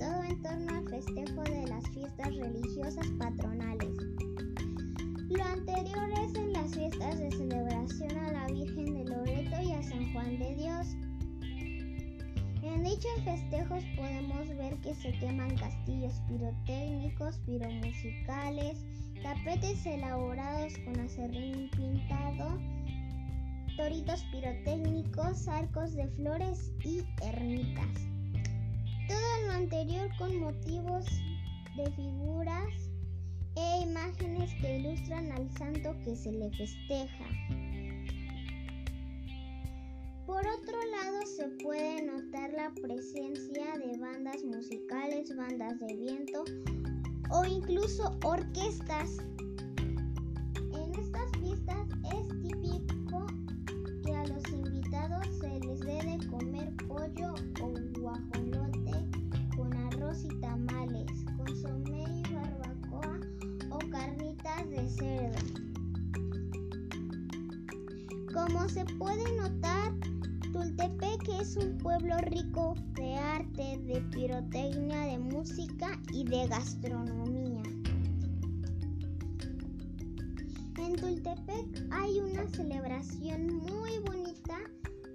todo en torno al festejo de las fiestas religiosas patronales. Lo anterior es en las fiestas de celebración a la Virgen de Loreto y a San Juan de Dios. En dichos festejos podemos ver que se queman castillos pirotécnicos, piromusicales, tapetes elaborados con acerrín pintado, toritos pirotécnicos, arcos de flores y ermitas. Anterior con motivos de figuras e imágenes que ilustran al santo que se le festeja. Por otro lado se puede notar la presencia de bandas musicales, bandas de viento o incluso orquestas. En estas fiestas es típico que a los invitados se les dé de comer pollo o Como se puede notar, Tultepec es un pueblo rico de arte, de pirotecnia, de música y de gastronomía. En Tultepec hay una celebración muy bonita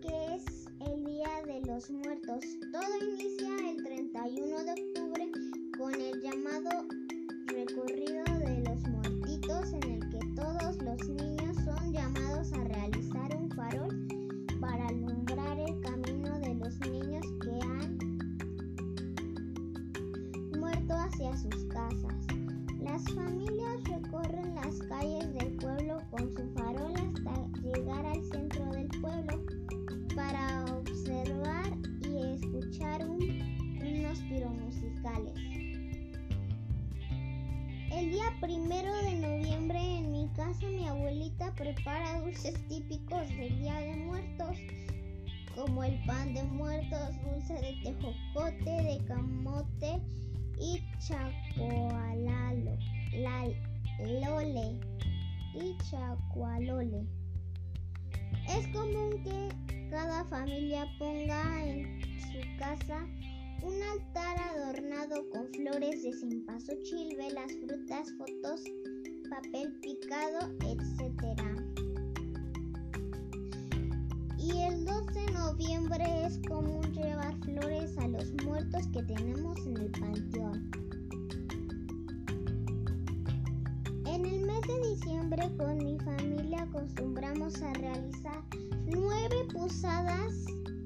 que es el Día de los Muertos. Todo inicia el 31 de octubre con el llamado recorrido sus casas. Las familias recorren las calles del pueblo con su farol hasta llegar al centro del pueblo para observar y escuchar un, unos piromusicales. El día primero de noviembre en mi casa mi abuelita prepara dulces típicos del Día de Muertos, como el pan de muertos, dulce de tejocote, de camote y chacualalo, la, lole y. Es común que cada familia ponga en su casa un altar adornado con flores de cempasúchil, velas, frutas, fotos, papel picado, etc. Y el 2 de noviembre es común llevar flores a los muertos que tenemos en el panteón. En el mes de diciembre con mi familia acostumbramos a realizar nueve posadas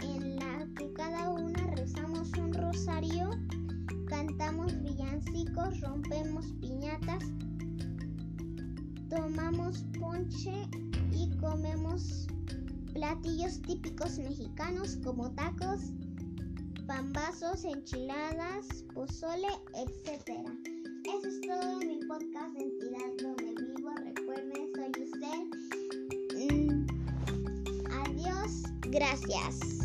en la que cada una rezamos un rosario, cantamos villancicos, rompemos piñatas, tomamos ponche y comemos platillos típicos mexicanos como tacos, pambazos, enchiladas, pozole, etc. Eso es todo en mi podcast de entidad donde vivo. Recuerden, soy usted. Mm, adiós. Gracias.